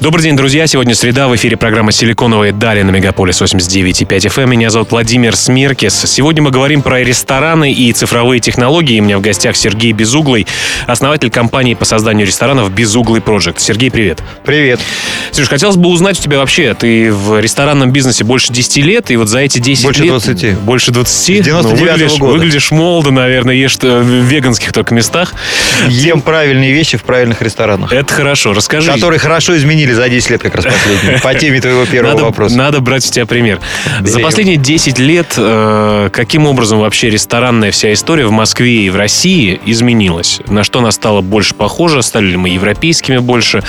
Добрый день, друзья. Сегодня среда. В эфире программа «Силиконовые дали» на Мегаполис 89,5 FM. Эм. Меня зовут Владимир Смеркис. Сегодня мы говорим про рестораны и цифровые технологии. У меня в гостях Сергей Безуглый, основатель компании по созданию ресторанов «Безуглый Project». Сергей, привет. Привет. Сереж, хотелось бы узнать у тебя вообще, ты в ресторанном бизнесе больше 10 лет, и вот за эти 10 больше лет... 20. Больше 20. С 99 ну, выглядишь, года. выглядишь молодо, наверное, ешь э, в веганских только местах. Ем правильные вещи в правильных ресторанах. Это хорошо. Расскажи. Которые хорошо изменили за 10 лет как раз последние. По теме твоего первого надо, вопроса. Надо брать с тебя пример. За Берем. последние 10 лет э, каким образом вообще ресторанная вся история в Москве и в России изменилась? На что она стала больше похожа? Стали ли мы европейскими больше?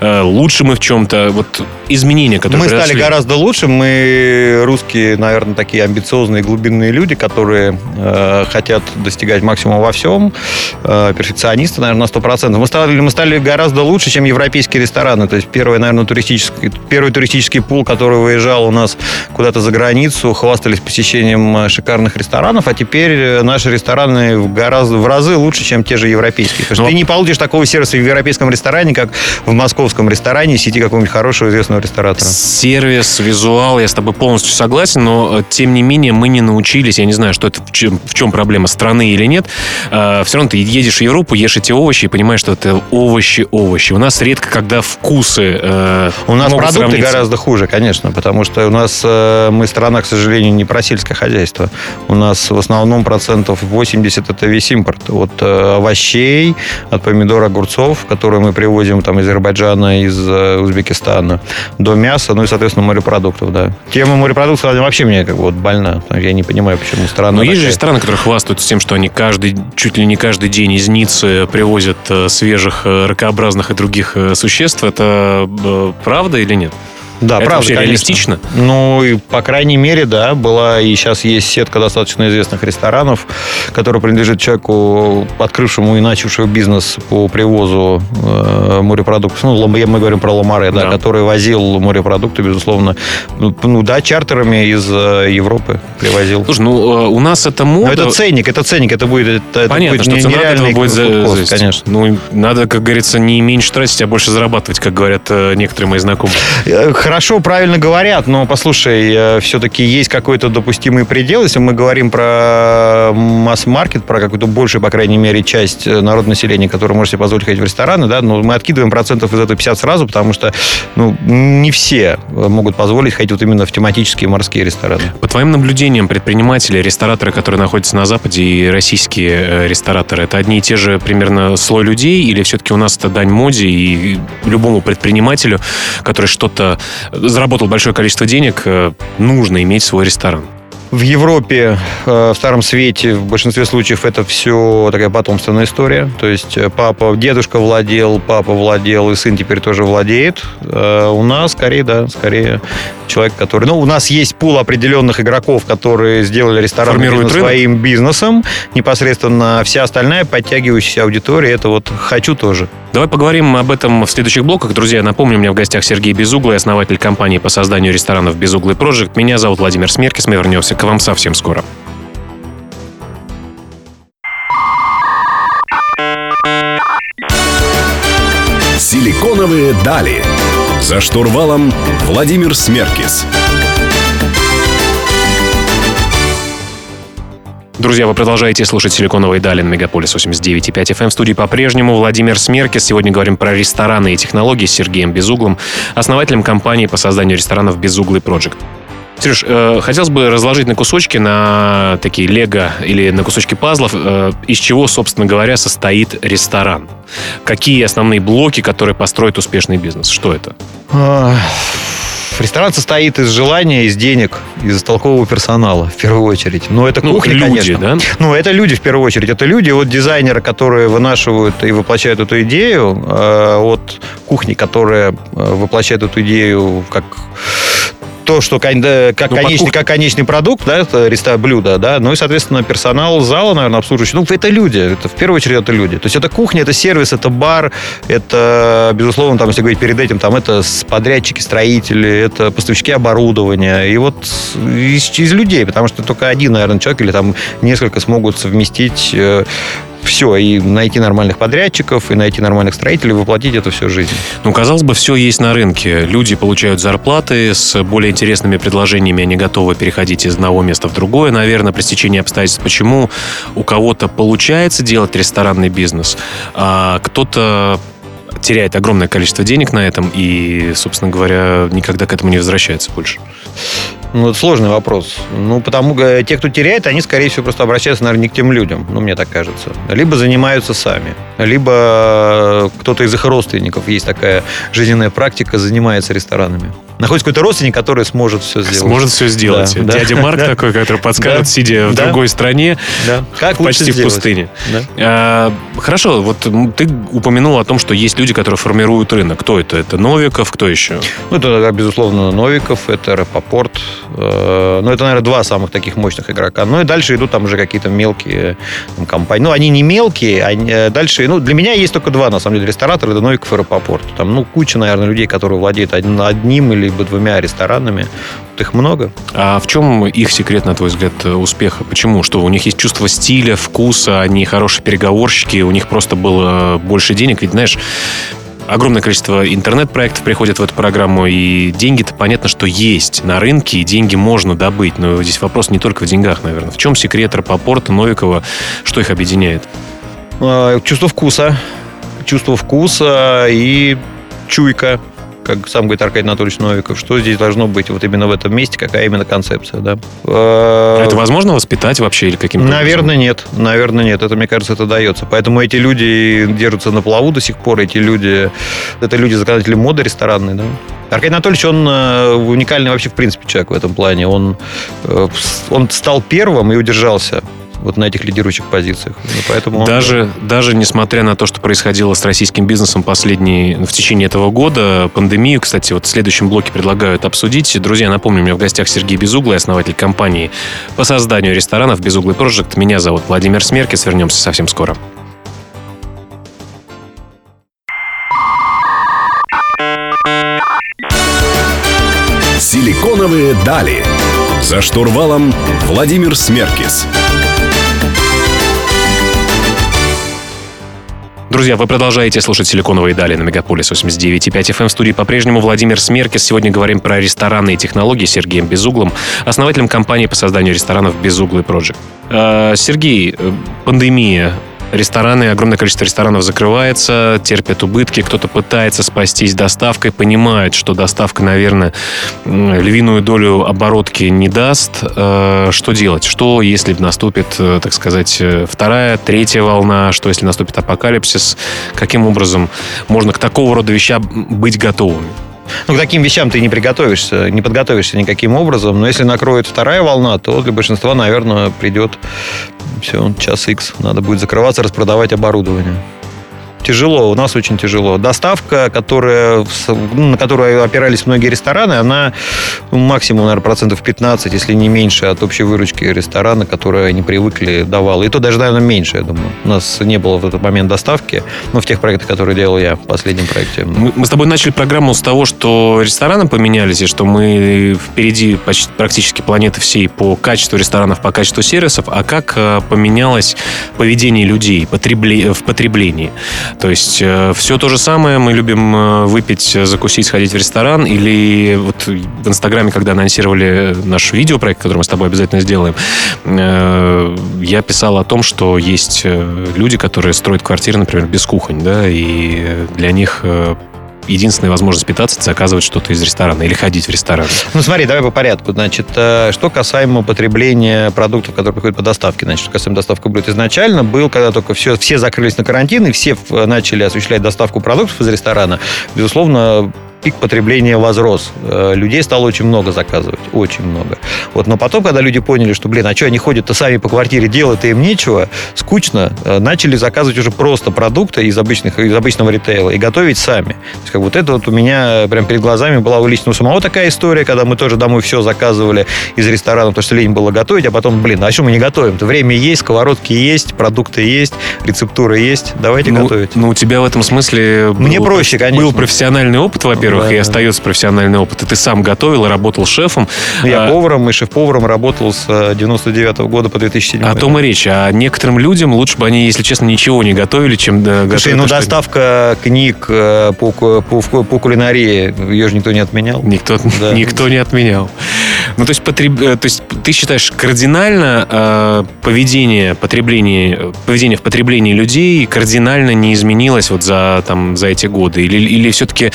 Э, лучше мы в чем-то? Вот изменения, которые Мы стали произошли. гораздо лучше. Мы русские, наверное, такие амбициозные, глубинные люди, которые э, хотят достигать максимума во всем. Э, перфекционисты, наверное, на 100%. Мы стали, мы стали гораздо лучше, чем европейские рестораны. То есть первый, наверное, туристический, первый туристический пул, который выезжал у нас куда-то за границу, хвастались посещением э, шикарных ресторанов, а теперь э, наши рестораны в, гораздо, в разы лучше, чем те же европейские. Потому что Но- ты не получишь такого сервиса в европейском ресторане, как в московском ресторане сети какого-нибудь хорошего известного ресторатора. Сервис, визуал, я с тобой полностью согласен, но э, тем не менее мы не научились, я не знаю, что это, в чем, в чем проблема страны или нет, все равно ты едешь в Европу, ешь эти овощи и понимаешь, что это овощи-овощи. У нас редко, когда вкусы э, У нас продукты сравниться. гораздо хуже, конечно, потому что у нас э, мы страна, к сожалению, не про сельское хозяйство. У нас в основном процентов 80 это весь импорт. От э, овощей, от помидор, огурцов, которые мы привозим там, из Азербайджана, из э, Узбекистана, до мяса, ну и, соответственно, морепродуктов, да. Тема морепродуктов она вообще мне как бы вот больна. Я не понимаю, почему страна Но есть же такая. рестораны, которые хвастаются тем, что они каждый, чуть ли не каждый день из Ниццы привозят э, свежих э, ракообразных и других э, существ. Это э, правда или нет? Да, Это правда, вообще конечно. реалистично? Ну, и, по крайней мере, да, была и сейчас есть сетка достаточно известных ресторанов, которая принадлежит человеку, открывшему и начавшему бизнес по привозу э, морепродуктов. Ну, мы говорим про Ламаре, да, Да. который возил морепродукты, безусловно, ну, ну, да, чартерами из э, Европы привозил. Слушай, ну э, у нас это мода. Но это ценник, это ценник, это будет, это, Понятно, будет что не- цена этого будет за- кост, конечно. Ну, надо, как говорится, не меньше тратить, а больше зарабатывать, как говорят э, некоторые мои знакомые. Э, Хорошо, правильно говорят, но послушай, все-таки есть какой-то допустимый предел. Если мы говорим про масс-маркет, про какую-то большую, по крайней мере, часть э, народного населения, которая может себе позволить ходить в рестораны, да, но мы откидываем процентов из этого 50 сразу, потому что ну, не все э, могут позволить ходить вот именно в тематические морские рестораны. По твоим наблюдениям, предприниматели, рестораторы, которые находятся на Западе, и российские э, рестораторы, это одни и те же примерно слой людей, или все-таки у нас это дань моде, и любому предпринимателю, который что-то заработал большое количество денег, э, нужно иметь свой ресторан? В Европе, э, в Старом Свете, в большинстве случаев это все такая потомственная история. То есть э, папа, дедушка владел, папа владел, и сын теперь тоже владеет. У нас скорее, да, скорее человек, который... Ну, у нас есть пул определенных игроков, которые сделали ресторан бизнес рынок. своим бизнесом. Непосредственно вся остальная подтягивающаяся аудитория, это вот «хочу тоже». Давай поговорим об этом в следующих блоках. Друзья, напомню, у меня в гостях Сергей Безуглый, основатель компании по созданию ресторанов «Безуглый Project». Меня зовут Владимир Смеркис. Мы вернемся к вам совсем скоро. Силиконовые дали. За штурвалом Владимир Смеркис. Друзья, вы продолжаете слушать «Силиконовые дали» на Мегаполис 89,5 FM. В студии по-прежнему Владимир Смеркис. Сегодня говорим про рестораны и технологии с Сергеем Безуглым, основателем компании по созданию ресторанов «Безуглый Project». Сереж, э, хотелось бы разложить на кусочки, на такие лего или на кусочки пазлов, э, из чего, собственно говоря, состоит ресторан. Какие основные блоки, которые построят успешный бизнес? Что это? А, Ресторан состоит из желания, из денег, из толкового персонала, в первую очередь. Но это Ну, кухня, люди, конечно. да? Ну, это люди в первую очередь. Это люди от дизайнера, которые вынашивают и воплощают эту идею, э, от кухни, которая э, воплощает эту идею как то, что как, Ну, конечный, как конечный продукт, да, это реста блюдо, да, ну и, соответственно, персонал зала, наверное, обслуживающий, ну, это люди, это в первую очередь это люди. То есть это кухня, это сервис, это бар, это, безусловно, там, если говорить перед этим, там, это подрядчики, строители, это поставщики оборудования, и вот из, из людей, потому что только один, наверное, человек или там несколько смогут совместить все, и найти нормальных подрядчиков, и найти нормальных строителей, воплотить это все в жизнь. Ну, казалось бы, все есть на рынке. Люди получают зарплаты с более интересными предложениями, они готовы переходить из одного места в другое, наверное, при стечении обстоятельств. Почему у кого-то получается делать ресторанный бизнес, а кто-то теряет огромное количество денег на этом и, собственно говоря, никогда к этому не возвращается больше. Ну, это сложный вопрос. Ну, потому те, кто теряет, они, скорее всего, просто обращаются, наверное, не к тем людям. Ну, мне так кажется. Либо занимаются сами, либо кто-то из их родственников, есть такая жизненная практика, занимается ресторанами. Находится какой-то родственник, который сможет все сделать. Сможет все сделать. Да, да. Дядя Марк Да. такой, который подскажет, Да. сидя в Да. другой стране, Да. Как почти в пустыне. Да. А, Хорошо, вот ты упомянул о том, что есть люди, которые формируют рынок. Кто это? Это Новиков, кто еще? Ну, это, безусловно, Новиков, это Рапопорт. Э, Ну, это, наверное, два самых таких мощных игрока. Ну, и дальше идут там уже какие-то мелкие там, компании. Ну, они не мелкие, они, э, дальше... Ну, для меня есть только два, на самом деле, ресторатора. Это Новиков и Рапопорт. Там, ну, куча, наверное, людей, которые владеют одним или двумя ресторанами. Вот их много. А в чем их секрет, на твой взгляд, э, успеха? Почему? Что у них есть чувство стиля, вкуса, они хорошие переговорщики, у них просто было больше денег. Ведь, знаешь, огромное количество интернет-проектов приходят в эту программу, и деньги-то понятно, что есть на рынке, и деньги можно добыть. Но здесь вопрос не только в деньгах, наверное. В чем секрет Рапопорта, Новикова? Что их объединяет? Э, Чувство вкуса. Чувство вкуса и чуйка как сам говорит Аркадий Анатольевич Новиков, что здесь должно быть вот именно в этом месте, какая именно концепция, да. Э, Это возможно воспитать вообще или каким-то Наверное, нет. Наверное, нет. Это, мне кажется, это дается. Поэтому эти люди держатся на плаву до сих пор. Эти люди... Это люди, законодатели моды ресторанной, да. Аркадий Анатольевич, он э, уникальный вообще, в принципе, человек в этом плане. Он, э, он стал первым и удержался вот на этих лидирующих позициях. И поэтому он- Даже, даже несмотря на то, что происходило с российским бизнесом последние, в течение этого года, пандемию, кстати, вот в следующем блоке предлагают обсудить. Друзья, напомню, у меня в гостях Сергей Безуглый, основатель компании по созданию ресторанов Безуглый Project. Меня зовут Владимир Смеркис. Вернемся совсем скоро. Силиконовые дали. За штурвалом Владимир Смеркис. Друзья, вы продолжаете слушать «Силиконовые дали» на Мегаполис 89.5 FM. В студии по-прежнему Владимир Смеркис. Сегодня говорим про ресторанные технологии с Сергеем Безуглым, основателем компании по созданию ресторанов «Безуглый Project». Э, Сергей, э, пандемия, Рестораны, огромное количество ресторанов закрывается, терпят убытки, кто-то пытается спастись доставкой, понимает, что доставка, наверное, львиную долю оборотки не даст. Э, Что делать? Что, если наступит, э, так сказать, э, вторая, третья волна? Что, если наступит апокалипсис? Каким образом можно к такого рода вещам быть готовыми? Ну, к таким вещам ты не приготовишься, не подготовишься никаким образом. Но если накроет вторая волна, то для большинства, наверное, придет все, час X. Надо будет закрываться, распродавать оборудование. Тяжело, у нас очень тяжело. Доставка, которая, ну, на которую опирались многие рестораны, она ну, максимум, наверное, процентов 15, если не меньше от общей выручки ресторана, которые они привыкли, давала. И то даже, наверное, меньше, я думаю. У нас не было в этот момент доставки, но в тех проектах, которые делал я в последнем проекте. Мы, мы с тобой начали программу с того, что рестораны поменялись, и что мы впереди почти, практически планеты всей по качеству ресторанов, по качеству сервисов. А как э, поменялось поведение людей в потреблении? То есть все то же самое, мы любим э, выпить, э, закусить, сходить в ресторан, или вот в Инстаграме, когда анонсировали наш видеопроект, который мы с тобой обязательно сделаем, э, я писал о том, что есть э, люди, которые строят квартиры, например, без кухонь, да, и для них э, единственная возможность питаться это заказывать что-то из ресторана или ходить в ресторан. Ну, смотри, давай по порядку. Значит, э, что касаемо потребления продуктов, которые приходят по доставке. Значит, что касаемо доставки блюд изначально, был, когда только все, все закрылись на карантин, и все в- начали осуществлять доставку продуктов из ресторана. Безусловно, пик потребления возрос. Э, людей стало очень много заказывать, очень много. Вот, но потом, когда люди поняли, что, блин, а что они ходят-то сами по квартире, делать им нечего, скучно, э, начали заказывать уже просто продукты из, обычных, из обычного ритейла и готовить сами. То есть, как вот это вот у меня прям перед глазами была у личного самого такая история, когда мы тоже домой все заказывали из ресторана, потому что лень было готовить, а потом, блин, а что мы не готовим-то? Время есть, сковородки есть, продукты есть, рецептура есть, давайте ну, готовить. Ну, у тебя в этом смысле... Мне был, проще, конечно. Был профессиональный опыт, во-первых, да, и остается профессиональный опыт. И ты сам готовил и работал шефом. Я а... поваром и шеф-поваром работал с 99 -го года по 2007 О том и речь. А некоторым людям лучше бы они, если честно, ничего не готовили, чем готовить. Слушай, ну доставка книг э, по, по, по кулинарии, ее же никто не отменял. Никто, да. никто не отменял. Ну, то есть, потреб... Э, то есть ты считаешь, кардинально э, поведение, потребление, поведение в потреблении людей кардинально не изменилось вот за, там, за эти годы? Или, или все-таки,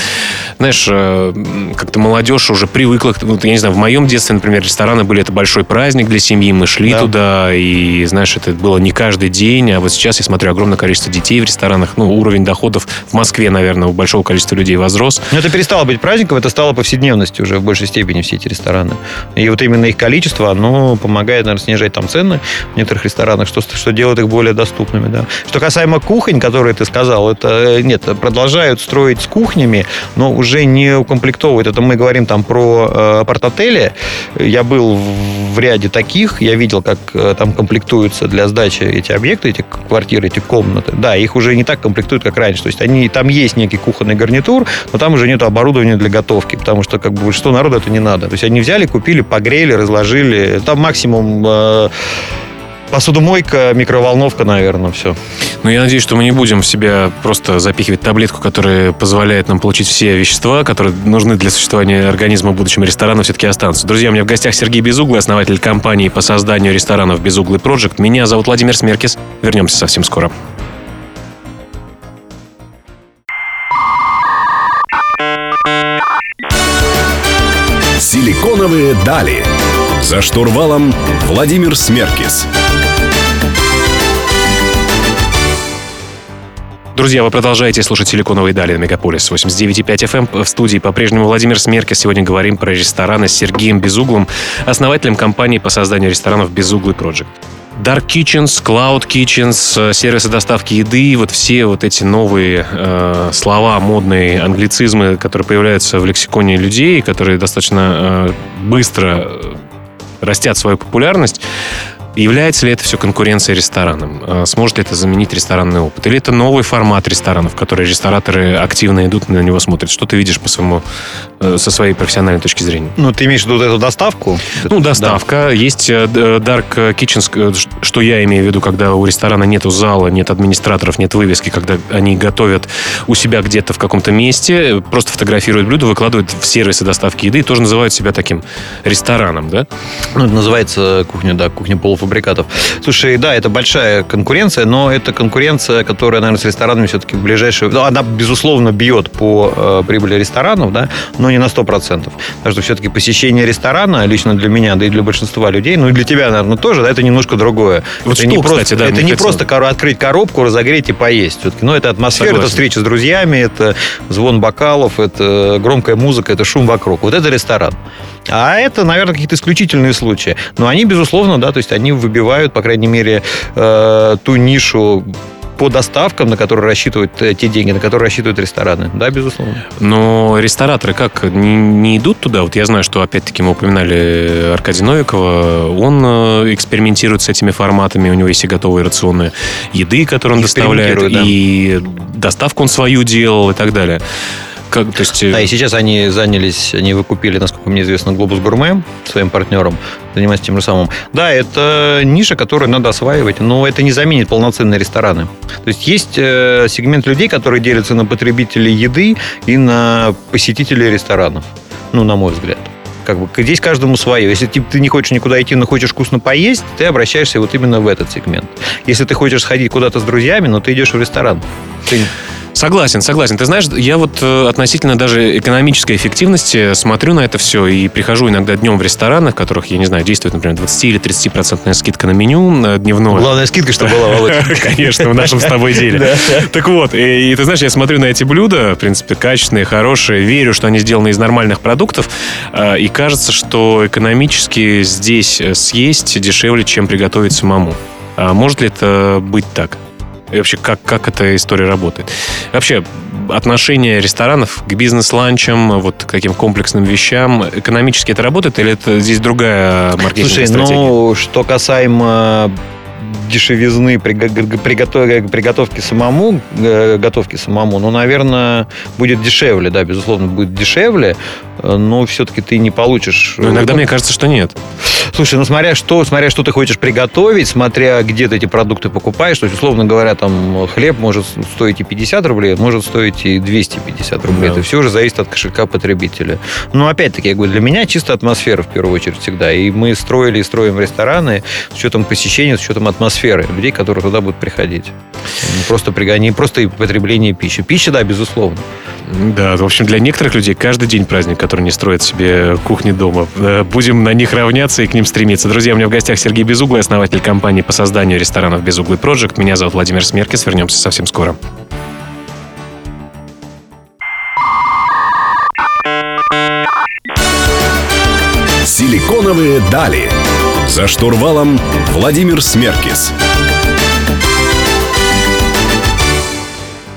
знаешь, э, как-то молодежь уже привыкла, вот, я не знаю, в моем детстве, например, рестораны были это большой праздник для семьи, мы шли да. туда, и, знаешь, это было не каждый день, а вот сейчас я смотрю огромное количество детей в ресторанах, ну, уровень доходов в Москве, наверное, у большого количества людей возрос. Но это перестало быть праздником, это стало повседневностью уже в большей степени все эти рестораны. И вот именно их количество, оно помогает, наверное, снижать там цены в некоторых ресторанах, что, что делает их более доступными, да. Что касаемо кухонь, которые ты сказал, это, э, нет, продолжают строить с кухнями, но уже не укомплектовывают. Это мы говорим там про э, апарт-отели. Я был в ряде таких, я видел, как э, там комплектуются для сдачи эти объекты, эти квартиры, эти комнаты. Да, их уже не так комплектуют, как раньше. То есть они, там есть некий кухонный гарнитур, но там уже нет оборудования для готовки, потому что как бы большинство народа это не надо. То есть они взяли, купили, погрели, разложили. Там максимум э, посудомойка, микроволновка, наверное, все. Ну, я надеюсь, что мы не будем в себя просто запихивать таблетку, которая позволяет нам получить все вещества, которые нужны для существования организма в будущем ресторана, все-таки останутся. Друзья, у меня в гостях Сергей Безуглый, основатель компании по созданию ресторанов Безуглый Project. Меня зовут Владимир Смеркис. Вернемся совсем скоро. Силиконовые дали. За штурвалом Владимир Смеркис. Друзья, вы продолжаете слушать «Силиконовые дали» на Мегаполис 89.5 FM. Эм. В студии по-прежнему Владимир Смеркис. Сегодня говорим про рестораны с Сергеем Безуглым, основателем компании по созданию ресторанов «Безуглый Project». Dark Kitchens, Cloud Kitchens, э, сервисы доставки еды, вот все вот эти новые э, слова, модные англицизмы, которые появляются в лексиконе людей, которые достаточно э, быстро э, растят свою популярность. Является ли это все конкуренцией ресторанам? А сможет ли это заменить ресторанный опыт? Или это новый формат ресторанов, в который рестораторы активно идут на него смотрят? Что ты видишь по своему, э, со своей профессиональной точки зрения? Ну, ты имеешь в виду эту доставку? Ну, доставка. Да. Есть э, Dark Kitchens, э, что я имею в виду, когда у ресторана нету зала, нет администраторов, нет вывески, когда они готовят у себя где-то в каком-то месте, просто фотографируют блюдо, выкладывают в сервисы доставки еды и тоже называют себя таким рестораном, да? Ну, это называется кухня, да, кухня полуфабрикатов полуфабрикатов. Слушай, да, это большая конкуренция, но это конкуренция, которая, наверное, с ресторанами все-таки в ближайшее... Ну, она, безусловно, бьет по э, прибыли ресторанов, да, но не на 100%. Потому что все-таки посещение ресторана, лично для меня, да и для большинства людей, ну и для тебя, наверное, тоже, да, это немножко другое. Вот это что, не кстати, просто, да, это не хотел. просто открыть коробку, разогреть и поесть. Все-таки, ну, это атмосфера, Согласен. это встреча с друзьями, это звон бокалов, это громкая музыка, это шум вокруг. Вот это ресторан. А это, наверное, какие-то исключительные случаи. Но они, безусловно, да, то есть они выбивают, по крайней мере, э, ту нишу по доставкам, на которые рассчитывают э, те деньги, на которые рассчитывают рестораны. Да, безусловно. Но рестораторы как, не, не идут туда? Вот я знаю, что, опять-таки, мы упоминали Аркадия Новикова. Он э, экспериментирует с этими форматами. У него есть и готовые рационы еды, которые он доставляет. Да. И доставку он свою делал и так далее. Как, то есть... Да, и сейчас они занялись, они выкупили, насколько мне известно, Глобус Гурме своим партнером, занимаясь тем же самым. Да, это ниша, которую надо осваивать, но это не заменит полноценные рестораны. То есть есть э, сегмент людей, которые делятся на потребителей еды и на посетителей ресторанов. Ну, на мой взгляд как бы здесь каждому свое. Если ты, ты не хочешь никуда идти, но хочешь вкусно поесть, ты обращаешься вот именно в этот сегмент. Если ты хочешь сходить куда-то с друзьями, но ты идешь в ресторан. Ты Согласен, согласен. Ты знаешь, я вот э, относительно даже экономической эффективности смотрю на это все и прихожу иногда днем в ресторанах, в которых, я не знаю, действует, например, 20 или 30 процентная скидка на меню э, дневное. Главная скидка, что была, Володя. Конечно, в нашем с тобой деле. Так вот, и, ты знаешь, я смотрю на эти блюда, в принципе, качественные, хорошие, верю, что они сделаны из нормальных продуктов, э, и кажется, что экономически здесь съесть дешевле, чем приготовить самому. А может ли это быть так? И вообще, как, как эта история работает? Вообще, отношение ресторанов к бизнес-ланчам, вот к таким комплексным вещам, экономически это работает или это здесь другая маркетинговая Слушай, стратегия? ну, что касаемо дешевизны приго- приготов- приготовки самому, э, готовки самому, ну, наверное, будет дешевле, да, безусловно, будет дешевле, э, но все-таки ты не получишь... Ну, иногда мне кажется, что нет. Слушай, ну смотря что, смотря что ты хочешь приготовить, смотря где ты эти продукты покупаешь, то есть, условно говоря, там хлеб может стоить и 50 рублей, может стоить и 250 рублей. Да. Это все уже зависит от кошелька потребителя. Но опять-таки, я говорю, для меня чисто атмосфера в первую очередь всегда. И мы строили и строим рестораны с учетом посещения, с учетом атмосферы людей, которые туда будут приходить. Не просто, не просто и потребление пищи. Пища, да, безусловно. Да, в общем, для некоторых людей каждый день праздник, который не строят себе кухни дома. Э, Будем на них равняться и к ним стремиться. Друзья, у меня в гостях Сергей Безуглый, основатель компании по созданию ресторанов Безуглый Project. Меня зовут Владимир Смеркис. Вернемся совсем скоро. Силиконовые дали. За штурвалом Владимир Смеркис.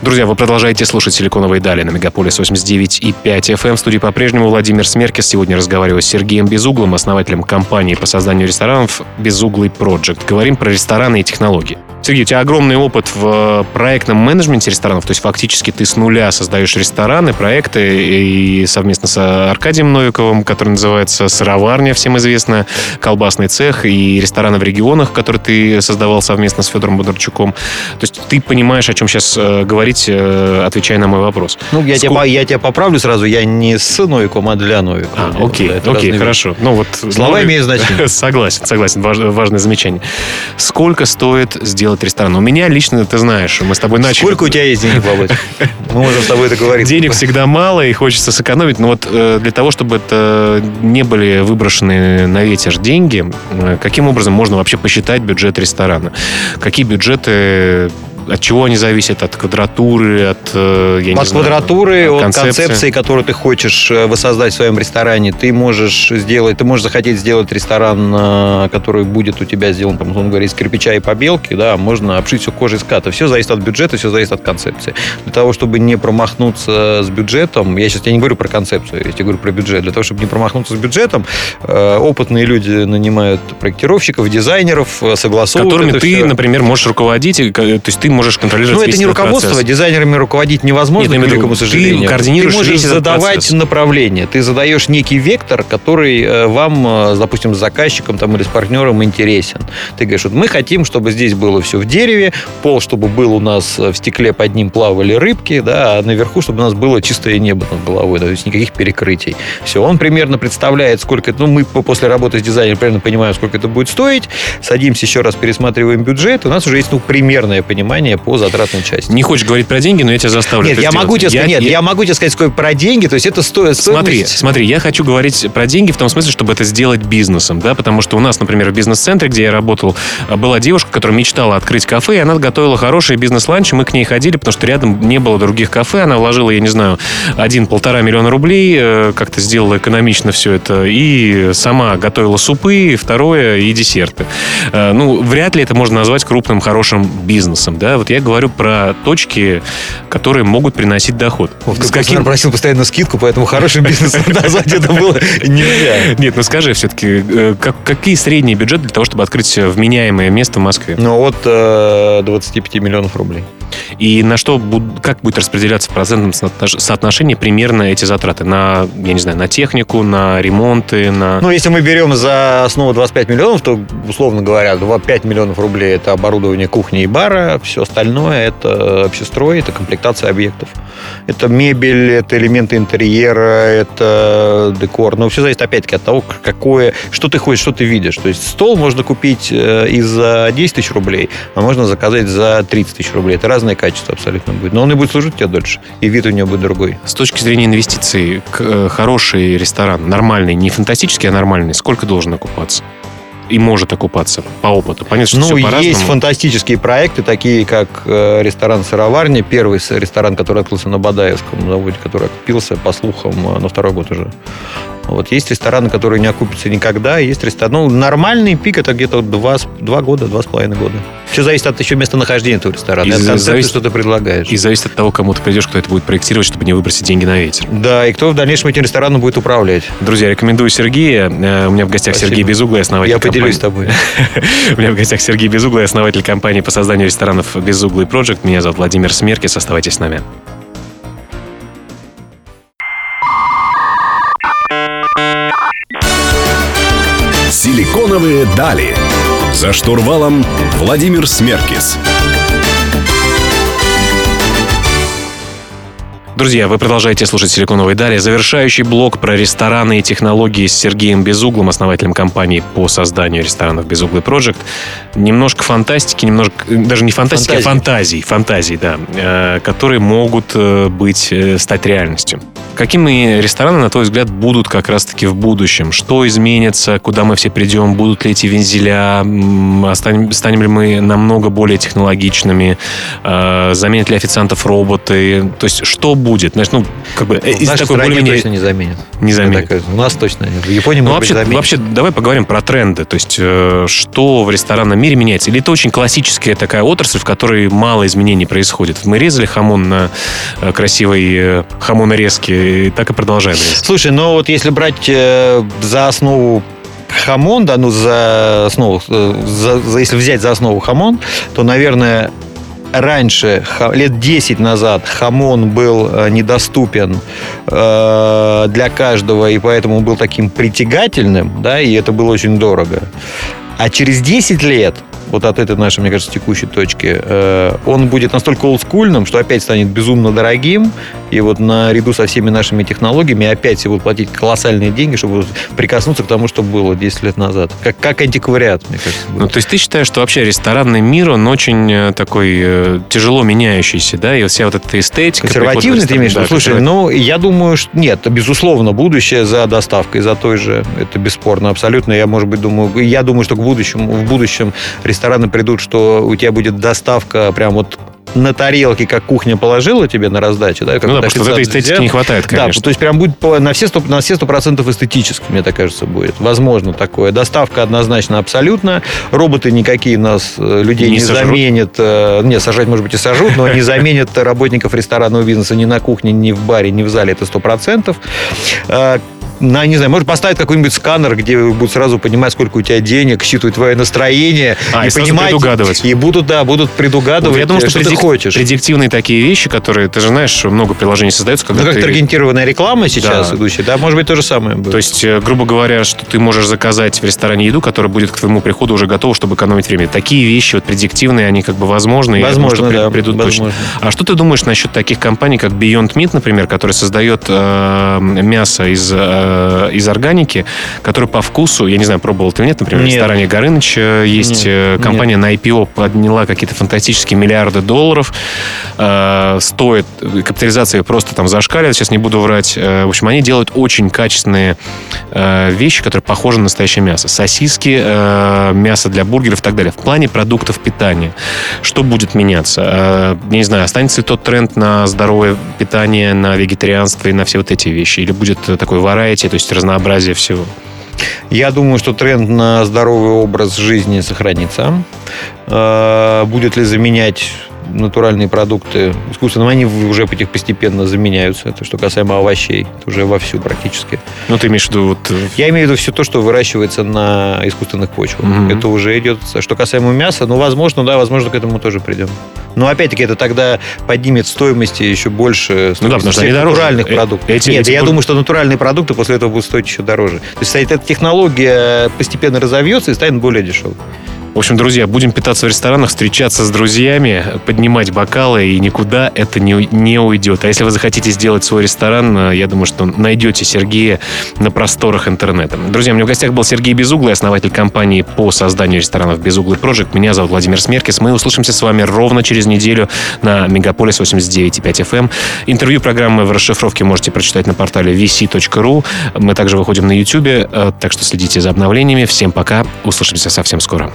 Друзья, вы продолжаете слушать «Силиконовые дали» на Мегаполис 89,5 FM. В студии по-прежнему Владимир Смеркис. Сегодня разговариваю с Сергеем Безуглым, основателем компании по созданию ресторанов «Безуглый Project». Говорим про рестораны и технологии. Сергей, у тебя огромный опыт в проектном менеджменте ресторанов, то есть фактически ты с нуля создаешь рестораны, проекты, и совместно с Аркадием Новиковым, который называется «Сыроварня», всем известно, колбасный цех и рестораны в регионах, которые ты создавал совместно с Федором Бондарчуком. То есть ты понимаешь, о чем сейчас э, говорить, э, отвечая на мой вопрос. Ну, я, тебя, Сколько- по- я тебя поправлю сразу. Я не с Новиком, а для Новика. А, окей, Это окей, хорошо. Ну вот Слова ну, имеют значение. Согласен, согласен. Важ- важное замечание. Сколько стоит сделать ресторан? У меня лично, ты знаешь, мы с тобой начали. Сколько у тебя есть денег, Володь? Мы можем с тобой договориться. Денег всегда мало и хочется сэкономить, но вот э, для того, чтобы это не были выброшены на ветер деньги, э, каким образом можно вообще посчитать бюджет ресторана? Какие бюджеты, от чего они зависят? От квадратуры, от, э, я От знаю, квадратуры, от концепции? концепции, которую ты хочешь э, воссоздать в своем ресторане, ты можешь сделать, ты можешь захотеть сделать ресторан, э, который будет у тебя сделан, там, условно говоря, из кирпича и побелки, да, можно обшить все кожей ската. Все зависит от бюджета, все зависит от концепции. Для того, чтобы не промахнуться с бюджетом, я сейчас тебе не говорю про концепцию, я тебе говорю про бюджет. Для того, чтобы не промахнуться с бюджетом, опытные люди нанимают проектировщиков, дизайнеров, согласовывают которыми ты, всё. например, можешь руководить, то есть ты можешь контролировать Ну, это не руководство, процесс. дизайнерами руководить невозможно, Нет, к имею в виду, великому ты сожалению. координируешь можешь весь этот задавать процесс. направление, ты задаешь некий вектор, который э, вам, э, допустим, с заказчиком там, или с партнером интересен. Ты говоришь, вот мы хотим, чтобы здесь было все в дереве, пол, чтобы был у нас э, в стекле под ним плавали рыбки, да, а наверху, чтобы у нас было чистое небо над головой, да, то есть никаких перекрытий. Все, он примерно представляет, сколько, это- ну, мы по- после работы с дизайнером примерно понимаем, сколько это будет стоить, садимся еще раз, пересматриваем бюджет, у нас уже есть, ну, примерное понимание по затратной части. Не хочешь говорить про деньги, но я тебя заставлю Нет, я сделать. могу тебе сказать, нет, я- я могу тебе сказать, сколько про деньги, то есть это стоит. Смотри, смотри, я хочу говорить про деньги в том смысле, чтобы это сделать бизнесом, да, потому что у нас, например, в бизнес-центре, где я работал, была девушка, которая мечтала открыть кафе, и она готовила хорошие бизнес-ланчи, мы к ней ходили, потому что рядом не было других кафе, она вложила, я не знаю, один-полтора миллиона рублей, э, как-то сделала экономично все это, и сама готовила супы, второе, и десерты. Э, Ну, вряд ли это можно назвать крупным, хорошим бизнесом, да, вот я говорю про точки, которые могут приносить доход. С каким просил постоянно скидку, поэтому хорошим бизнесом назвать это было нельзя. Нет, ну скажи все-таки, как, какие средние бюджеты для того, чтобы открыть вменяемое место в Москве? Ну, от э, 25 миллионов рублей. И на что, как будет распределяться в процентном соотнош- соотношении примерно эти затраты? На, я не знаю, на технику, на ремонты, на... Ну, если мы берем за основу 25 миллионов, то, условно говоря, 5 миллионов рублей это оборудование кухни и бара, все остальное это общестрой, это комплектация объектов. Это мебель, это элементы интерьера, это декор. Но все зависит опять-таки от того, какое, что ты хочешь, что ты видишь. То есть стол можно купить э, и за 10 тысяч рублей, а можно заказать за 30 тысяч рублей. Это разное качества абсолютно будет. Но он и будет служить тебе дольше. И вид у него будет другой. С точки зрения инвестиций, э, хороший ресторан, нормальный, не фантастический, а нормальный, сколько должен окупаться? И может окупаться по опыту. Понятно, что Ну, все есть по-разному. фантастические проекты, такие как э, ресторан «Сыроварня», первый ресторан, который открылся на Бадаевском заводе, который окупился, по слухам, э, на второй год уже. Вот есть рестораны, которые не окупятся никогда, есть рестораны... Ну, нормальный пик это где-то два, с- два года, два с половиной года. Все зависит от еще местонахождения этого ресторана, И от концепции, зависит- что ты предлагаешь. И зависит от того, кому ты придешь, кто это будет проектировать, чтобы не выбросить деньги на ветер. Да, и кто в дальнейшем этим рестораном будет управлять. Друзья, рекомендую Сергея. Э, У меня в гостях Спасибо. Сергей Безуглый, основатель Я поделюсь с тобой. У меня в гостях Сергей Безуглый, основатель компании по созданию ресторанов Безуглый Project. Меня зовут Владимир Смеркис. Оставайтесь с нами. Силиконовые дали. За штурвалом Владимир Смеркис. Друзья, вы продолжаете слушать «Силиконовые дали». Завершающий блок про рестораны и технологии с Сергеем Безуглым, основателем компании по созданию ресторанов Безуглый Project. Немножко фантастики, немножко, э, даже не фантастики, а фантазий, фантазий, да, э, которые могут э, быть, стать реальностью. Какими рестораны, на твой взгляд, будут как раз-таки в будущем? Что изменится? Куда мы все придем? Будут ли эти вензеля? М, останем- Станем ли мы намного более технологичными? Э, Заменят ли официантов роботы? То есть, что будет? Знаешь, ну, как бы, э, В из нашей такой более-менее... точно не заменит. Не Я заменит. так- У нас точно. В Японии, Ну, может быть, вообще, вообще, давай поговорим про тренды. То есть, э, что в ресторанном мире меняется? Или это очень классическая такая отрасль, в которой мало изменений происходит? Мы резали хамон на красивой хамонорезке, так и продолжаем. Слушай, ну вот если брать э, за основу хамон, да, ну за основу, э, за- за- если взять за основу хамон, то, наверное, раньше, лет 10 назад, хамон был э, недоступен э, для каждого, и поэтому был таким притягательным, да, и это было очень дорого. А через 10 лет, вот от этой нашей, мне кажется, текущей точки, э, он будет настолько олдскульным, что опять станет безумно дорогим, и вот наряду со всеми нашими технологиями опять все будут платить колоссальные деньги, чтобы прикоснуться к тому, что было 10 лет назад. Как, как антиквариат, мне кажется. Ну, то есть ты считаешь, что вообще ресторанный мир, он очень э, такой э, тяжело меняющийся, да? И вся вот эта эстетика... Консервативный ты имеешь в виду? да, Слушай, ну, я думаю, что нет, безусловно, будущее за доставкой, за той же, это бесспорно, абсолютно. Я, может быть, думаю, я думаю, что к будущему, в будущем рестораны придут, что у тебя будет доставка прям вот на тарелке, как кухня положила тебе на раздаче, да, как Ну да, потому что вот этой эстетики взял. не хватает, Да, конечно. то есть прям будет на все, сто, на все сто процентов эстетически, мне так кажется, будет. Возможно такое. Доставка однозначно абсолютно. Роботы никакие нас, э, людей, Не не, сожрут? заменят. э, Не, сажать, может быть, и сожрут, но не заменят работников ресторанного бизнеса ни на кухне, ни в баре, ни в зале. Это сто процентов. Э, на, не знаю, может поставить какой-нибудь сканер, где будут сразу понимать, сколько у тебя денег, считывать твое настроение. А, и сразу понимать, предугадывать. И будут, да, будут предугадывать, Вот я думаю, что, что предик- ты хочешь. предиктивные такие вещи, которые, ты же знаешь, много приложений создаются, когда Ну, как ты... таргетированная реклама сейчас Да. идущая, да, может быть, то же самое будет. То есть, э, грубо говоря, что ты можешь заказать в ресторане еду, которая будет к твоему приходу уже готова, чтобы экономить время. Такие вещи вот предиктивные, они как бы возможны. и думаю, Возможно, что да. при- придут точно. возможно. А что ты думаешь насчет таких компаний, как Beyond Meat, например, который создает э, мясо из, э, из органики, которое по вкусу, я не знаю, пробовал ты или нет, например, в Нет. ресторане Горыныч э, есть Нет, э, компания на IPO подняла какие-то фантастические миллиарды долларов, э, стоит, э, капитализация просто там зашкаливает, сейчас не буду врать. Э, в общем, они делают очень качественные э, вещи, которые похожи на настоящее мясо. Сосиски, э, мясо для бургеров и так далее. В плане продуктов питания. Что будет меняться? Э, не знаю, останется ли тот тренд на здоровое питание, на вегетарианство и на все вот эти вещи? Или будет э, такой variety, то есть разнообразие всего? Я думаю, что тренд на здоровый образ жизни сохранится. Э, Будет ли заменять натуральные продукты искусственным, они уже постепенно заменяются. Это что касаемо овощей, это уже вовсю практически. Ну, ты имеешь в виду вот... э, Я имею в виду все то, что выращивается на искусственных почвах. Мгм. Это уже идет. Что касаемо мяса, ну, возможно, да, возможно, к этому тоже придем. Но опять-таки это тогда поднимет стоимости еще больше Ну да, потому что они всех дороже. натуральных Э, продуктов. эти- Нет, эти я думаю, что натуральные продукты после этого будут стоить еще дороже. То есть эта технология постепенно разовьется и станет более дешевой. В общем, друзья, будем питаться в ресторанах, встречаться с друзьями, поднимать бокалы, и никуда это не, не уйдет. А если вы захотите сделать свой ресторан, э, я думаю, что найдете Сергея на просторах интернета. Друзья, у меня в гостях был Сергей Безуглый, основатель компании по созданию ресторанов Безуглый Project. Меня зовут Владимир Смеркис. Мы услышимся с вами ровно через неделю на Мегаполис 89.5 FM. Эм. Интервью программы в расшифровке можете прочитать на портале vc.ru. Мы также выходим на YouTube, э, так что следите за обновлениями. Всем пока, услышимся совсем скоро.